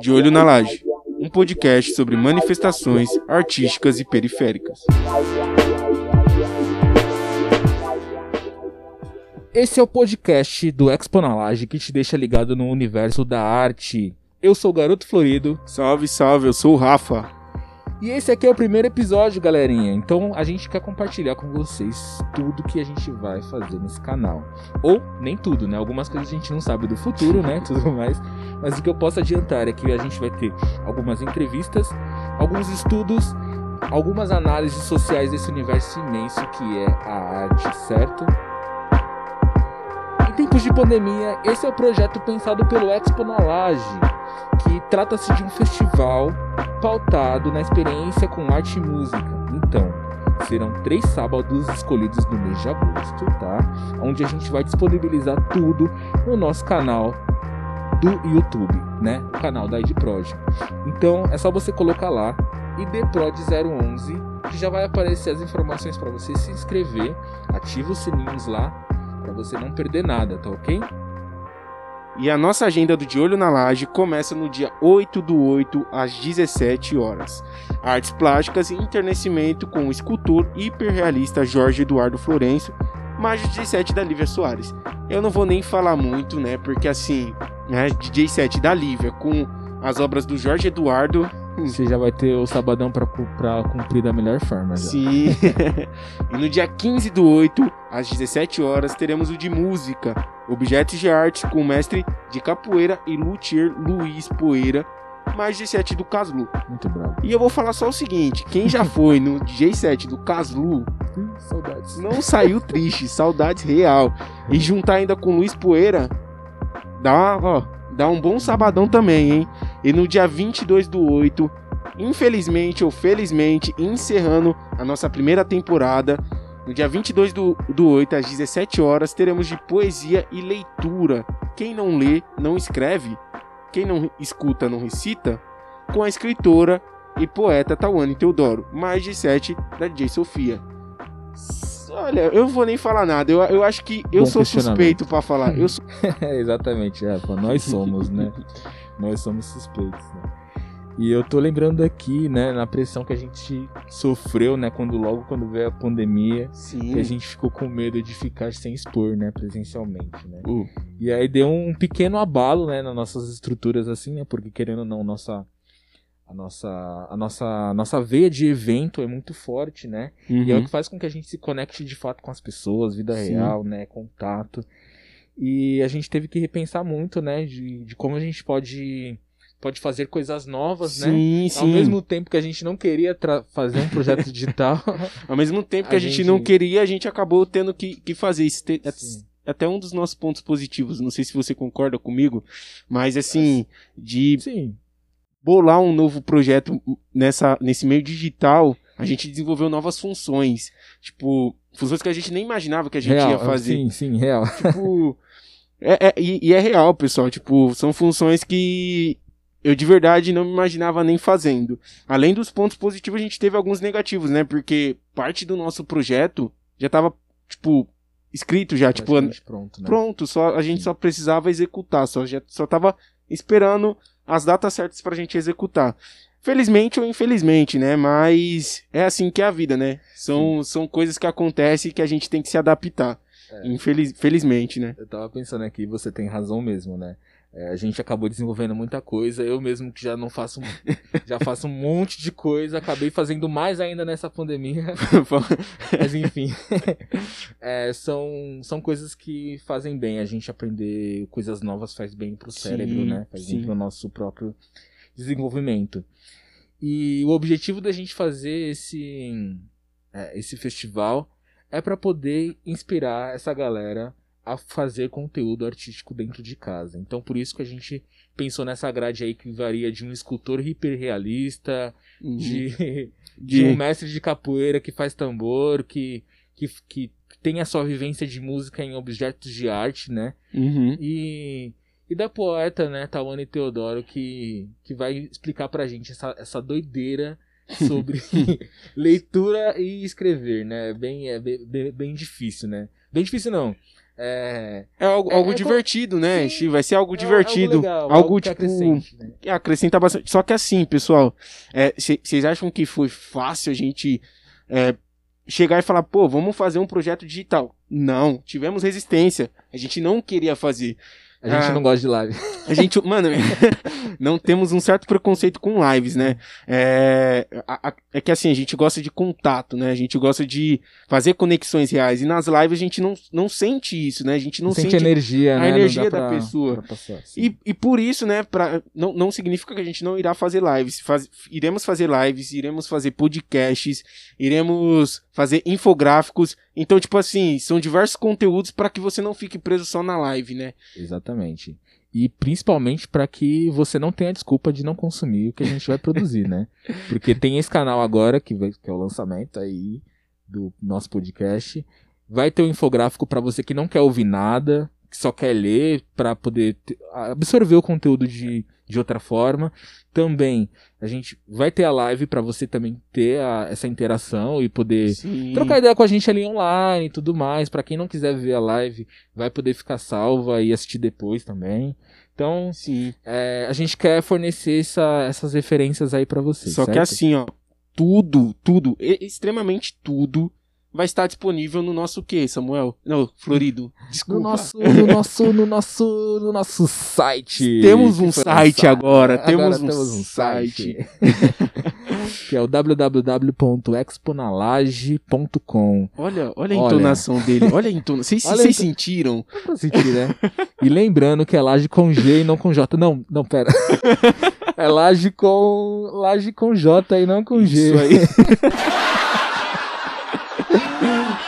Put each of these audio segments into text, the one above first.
De Olho na Laje, um podcast sobre manifestações artísticas e periféricas. Esse é o podcast do Expo na Laje que te deixa ligado no universo da arte. Eu sou o Garoto Florido. Salve, salve, eu sou o Rafa. E esse aqui é o primeiro episódio, galerinha. Então a gente quer compartilhar com vocês tudo que a gente vai fazer nesse canal. Ou nem tudo, né? Algumas coisas a gente não sabe do futuro, né? Tudo mais. Mas o que eu posso adiantar é que a gente vai ter algumas entrevistas, alguns estudos, algumas análises sociais desse universo imenso que é a arte, certo? Em tempos de pandemia, esse é o projeto pensado pelo Expo na Laje, que trata-se de um festival pautado na experiência com arte e música. Então, serão três sábados escolhidos no mês de agosto, tá? Onde a gente vai disponibilizar tudo no nosso canal do YouTube, né? O canal da IDProd. Então, é só você colocar lá IDProd011 que já vai aparecer as informações para você se inscrever, ativa os sininhos lá para você não perder nada, tá ok? E a nossa agenda do De Olho na Laje começa no dia 8 do 8 às 17 horas. Artes plásticas e enternecimento com o escultor hiperrealista Jorge Eduardo Florencio, mais 17 da Lívia Soares. Eu não vou nem falar muito, né? Porque assim, né, DJ 7 da Lívia com as obras do Jorge Eduardo Você já vai ter o sabadão pra cumprir da melhor forma. Já. Sim. e no dia 15 do 8, às 17 horas, teremos o de música, objetos de arte com o mestre de capoeira e luthier Luiz Poeira, mais 17 do Caslu. Muito bravo. E eu vou falar só o seguinte, quem já foi no DJ 7 do Caslu, Saudades. não saiu triste, saudades real. E juntar ainda com Luiz Poeira, dá, ó, dá um bom sabadão também, hein? E no dia 22 do 8, infelizmente ou felizmente, encerrando a nossa primeira temporada, no dia 22 do, do 8, às 17 horas, teremos de poesia e leitura. Quem não lê, não escreve. Quem não escuta, não recita. Com a escritora e poeta Tawane Teodoro, mais de 7 da DJ Sofia. Olha, eu não vou nem falar nada. Eu, eu acho que eu Bom sou suspeito pra falar. Eu sou exatamente, é, pô, nós somos, né? nós somos suspeitos, né? E eu tô lembrando aqui, né, na pressão que a gente sofreu, né, quando logo quando veio a pandemia, Sim. que a gente ficou com medo de ficar sem expor, né, presencialmente, né? Uh, E aí deu um pequeno abalo, né, nas nossas estruturas assim, né, porque querendo ou não, nossa a nossa a nossa a nossa veia de evento é muito forte, né? E é o uhum. que faz com que a gente se conecte de fato com as pessoas, vida Sim. real, né? Contato. E a gente teve que repensar muito, né? De, de como a gente pode, pode fazer coisas novas, né? Sim, Ao sim. mesmo tempo que a gente não queria fazer um projeto digital. Ao mesmo tempo que a a, gente, gente- não queria, a gente acabou tendo que, que fazer isso. Te- Sim. Até um dos nossos pontos positivos. Não sei se você concorda comigo, mas assim, de Sim. bolar um novo projeto nessa, nesse meio digital, a gente desenvolveu novas funções. Tipo, funções que a gente nem imaginava que a gente real. ia fazer. Sim, sim, real. Tipo. é, é- e, e é real, pessoal. Tipo, são funções que eu de verdade não me imaginava nem fazendo. Além dos pontos positivos, a gente teve alguns negativos, né? Porque parte do nosso projeto já tava, tipo, escrito já. Tipo, pronto, né? pronto, só, a gente Sim. só precisava executar. Só, já, só tava esperando as datas certas pra gente executar. Felizmente ou infelizmente, né? Mas é assim que é a vida, né? São, são coisas que acontecem e que a gente tem que se adaptar. É. Infeliz, felizmente, né? Eu tava pensando aqui, você tem razão mesmo, né? É, a gente acabou desenvolvendo muita coisa. Eu mesmo que já não faço, já faço um monte de coisa, acabei fazendo mais ainda nessa pandemia. Mas enfim, É, são, são coisas que fazem bem. A gente aprender coisas novas faz bem pro Sim, cérebro, né? Faz sim. bem pro nosso próprio desenvolvimento. E o objetivo da gente fazer esse, é, esse festival é para poder inspirar essa galera a fazer conteúdo artístico dentro de casa. Então por isso que a gente pensou nessa grade aí que varia de um escultor hiperrealista, de, de De- um mestre de capoeira que faz tambor, que, que, que tem a sua vivência de música em objetos de arte, né? Uhum. E, e da poeta, né, Tawane Teodoro, que, que vai explicar pra gente essa, essa doideira sobre leitura e escrever, né? Bem, é bem, bem, bem difícil, né? Bem difícil não. É, É algo, É- algo é divertido, né? Sim. Vai ser algo é divertido. algo, legal, algo, que tipo. acrescente, né? que acrescenta bastante. Só que assim, pessoal, vocês acham que foi fácil a gente é, chegar e falar, pô, vamos fazer um projeto digital? Não, tivemos resistência. A gente não queria fazer. A gente Ah. não gosta de live. A gente, mano, não temos um certo preconceito com lives, né? É, a- a- é que assim, a gente gosta de contato, né? A gente gosta de fazer conexões reais. E nas lives a gente não, não sente isso, né? A gente não sente sente energia, a né? Energia da pra- pessoa. pra passar, sim. E, e por isso, né, pra, não, não significa que a gente não irá fazer lives. Faz- iremos fazer lives, iremos fazer podcasts, iremos fazer infográficos. Então, tipo assim, são diversos conteúdos para que você não fique preso só na live, né? Exatamente. E principalmente para que você não tenha desculpa de não consumir o que a gente vai produzir, né? Porque tem esse canal agora, que, vai, que é o lançamento aí do nosso podcast. Vai ter um infográfico para você que não quer ouvir nada, que só quer ler para poder absorver o conteúdo de, de outra forma. Também a gente vai ter a live para você também ter a- essa interação e poder Sim. trocar ideia com a gente ali online e tudo mais. Pra quem não quiser ver a live, vai poder ficar salva e assistir depois também. Então, é, a gente quer fornecer essa- essas referências aí pra vocês. Só que certo? assim, ó, tudo, tudo, extremamente tudo vai estar disponível no nosso quê, Samuel? Não, Florido. Desculpa. No nosso, no nosso, no nosso, no nosso site. Temos um que site lançado. agora, temos um site. que é o www.exponalage.com. Olha, olha a Olha. entonação dele. Olha a entonação. Vocês ento- sentiram? Pra sentir, né? E lembrando que é laje com G e não com J. Não, não, pera. É laje com, laje com J e não com G. Isso aí.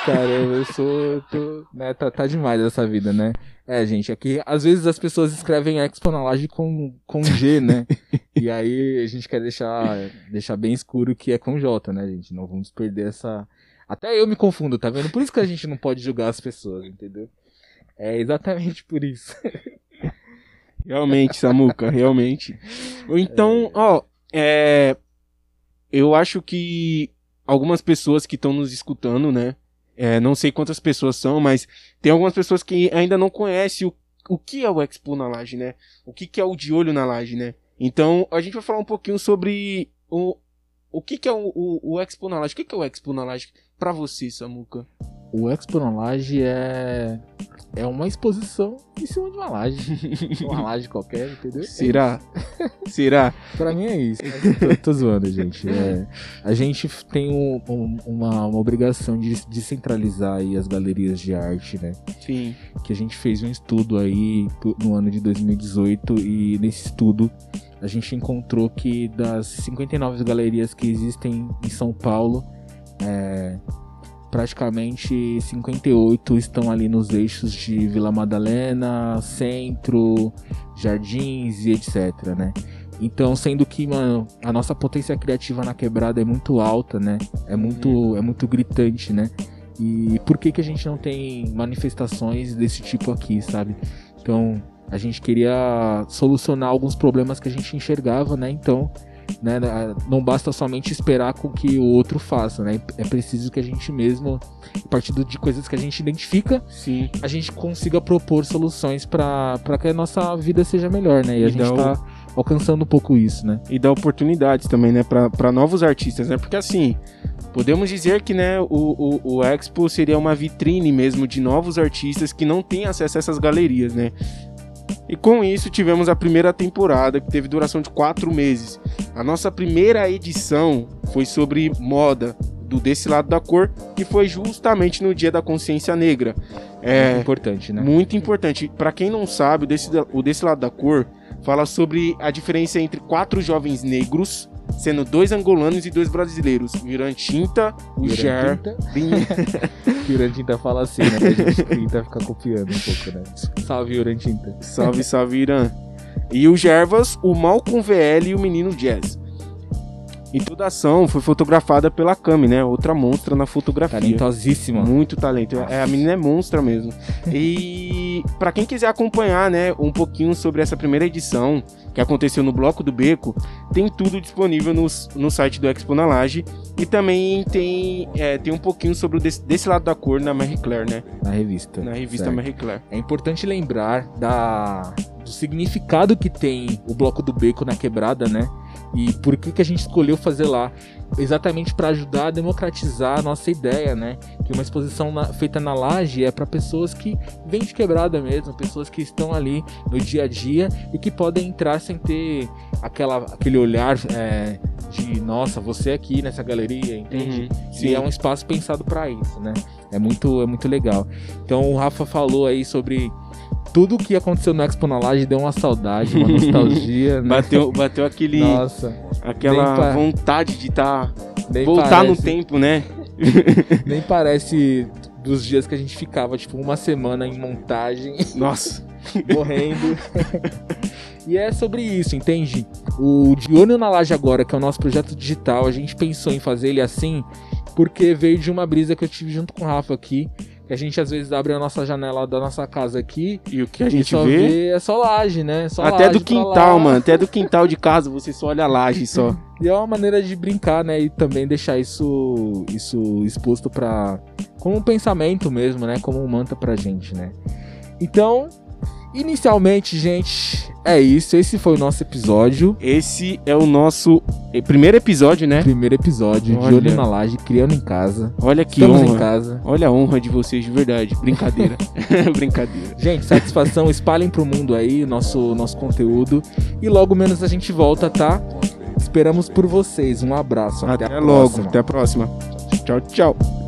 Caramba, eu sou. Tô, né, tá, tá demais essa vida, né? É, gente, aqui às vezes as pessoas escrevem Expo na laje com, com G, né? E aí a gente quer deixar, deixar bem escuro que é com J, né, gente? Não vamos perder essa. Até eu me confundo, tá vendo? Por isso que a gente não pode julgar as pessoas, entendeu? É exatamente por isso. Realmente, Samuca, realmente. Então, ó, é, eu acho que algumas pessoas que estão nos escutando, né? É, não sei quantas pessoas são, mas tem algumas pessoas que ainda não conhecem o, o que é o Expo na Laje, né? O que, que é o de olho na Laje, né? Então, a gente vai falar um pouquinho sobre o, o que, que é o, o, o Expo na Laje. O que, que é o Expo na Laje pra você, Samuca? O Expo na Laje é. É uma exposição em cima de uma laje. uma laje qualquer, entendeu? Será? Será? Pra mim é isso. Tô, tô zoando, gente. É, a gente tem um- um- uma, uma obrigação de descentralizar aí as galerias de arte, né? Sim. Que a gente fez um estudo aí no ano de 2018 e nesse estudo a gente encontrou que das 59 galerias que existem em São Paulo, é, praticamente 58 estão ali nos eixos de Vila Madalena, Centro, Jardins e etc, né? Então, sendo que, mano, a nossa potência criativa na quebrada é muito alta, né? É muito, é muito gritante, né? E por que que a gente não tem manifestações desse tipo aqui, sabe? Então, a gente queria solucionar alguns problemas que a gente enxergava, né? Então, né, não basta somente esperar com que o outro faça, né? É preciso que a gente mesmo, a partir de coisas que a gente identifica, Sim. a gente consiga propor soluções para que a nossa vida seja melhor, né? E a E gente dá o- tá alcançando um pouco isso, né? e dar oportunidades também, né, para novos artistas, né? Porque assim, podemos dizer que, né, o, o, o Expo seria uma vitrine mesmo de novos artistas que não têm acesso a essas galerias, né? E com isso tivemos a primeira temporada, que teve duração de quatro meses. A nossa primeira edição foi sobre moda, do Desse Lado da Cor, que foi justamente no Dia da Consciência Negra. É, Muito importante, né? muito importante. Pra quem não sabe, o desse, o desse lado da cor fala sobre a diferença entre quatro jovens negros, sendo dois angolanos e dois brasileiros. O Irã Tinta, o Ger, o fala assim, né? A gente tenta ficar copiando um pouco, né? Salve, Urantinta. salve, salve Irã. E o Gervas, o Malcolm VL e o Menino Jazz. E toda a ação foi fotografada pela Cami, né? Outra monstra na fotografia. Talentosíssima. Muito talento. É, a menina é monstra mesmo. E E para quem quiser acompanhar, né, um pouquinho sobre essa primeira edição que aconteceu no Bloco do Beco, tem tudo disponível no, no site do Expo na Laje e também tem, é, tem um pouquinho sobre o desse, desse, lado da cor na Marie Claire, né? Na revista. Na revista certo. Marie Claire. É importante lembrar da, do significado que tem o Bloco do Beco na quebrada, né? E por que, que a gente escolheu fazer lá? Exatamente para ajudar a democratizar a nossa ideia, né? Que uma exposição na, feita na laje é para pessoas que vêm de quebrada mesmo, pessoas que estão ali no dia a dia e que podem entrar sem ter aquela, aquele olhar é, de nossa, você aqui nessa galeria, entende? Uhum, e é um espaço pensado para isso, né? É muito, é muito legal. Então o Rafa falou aí sobre tudo que aconteceu no Expo na Laje deu uma saudade, uma nostalgia. né? bateu, bateu aquele. Nossa. Aquela vontade de estar. Tá, voltar parece, no tempo, né? nem parece dos dias que a gente ficava, tipo, uma semana em montagem. Nossa. morrendo. e é sobre isso, entende? O De Olho na Laje Agora, que é o nosso projeto digital, a gente pensou em fazer ele assim porque veio de uma brisa que eu tive junto com o Rafa aqui, a gente às vezes abre a nossa janela da nossa casa aqui e o que a gente vê... vê... é só laje, né? Só até laje do quintal, mano. Até do quintal de casa você só olha a laje só. e é uma maneira de brincar, né? E também deixar isso, isso exposto para como um pensamento mesmo, né? Como um manta pra gente, né? Então, Inicialmente, gente, é isso. Esse foi o nosso episódio. Esse é o nosso primeiro episódio, né? Primeiro episódio Olha. de Olho na Laje, criando em casa. Olha que Estamos honra. em casa. Olha a honra de vocês, de verdade. Brincadeira. Brincadeira. Gente, satisfação. Espalhem pro mundo aí nosso, nosso conteúdo. E logo menos a gente volta, tá? Esperamos por vocês. Um abraço. Até, até logo. Até a próxima. Tchau, tchau.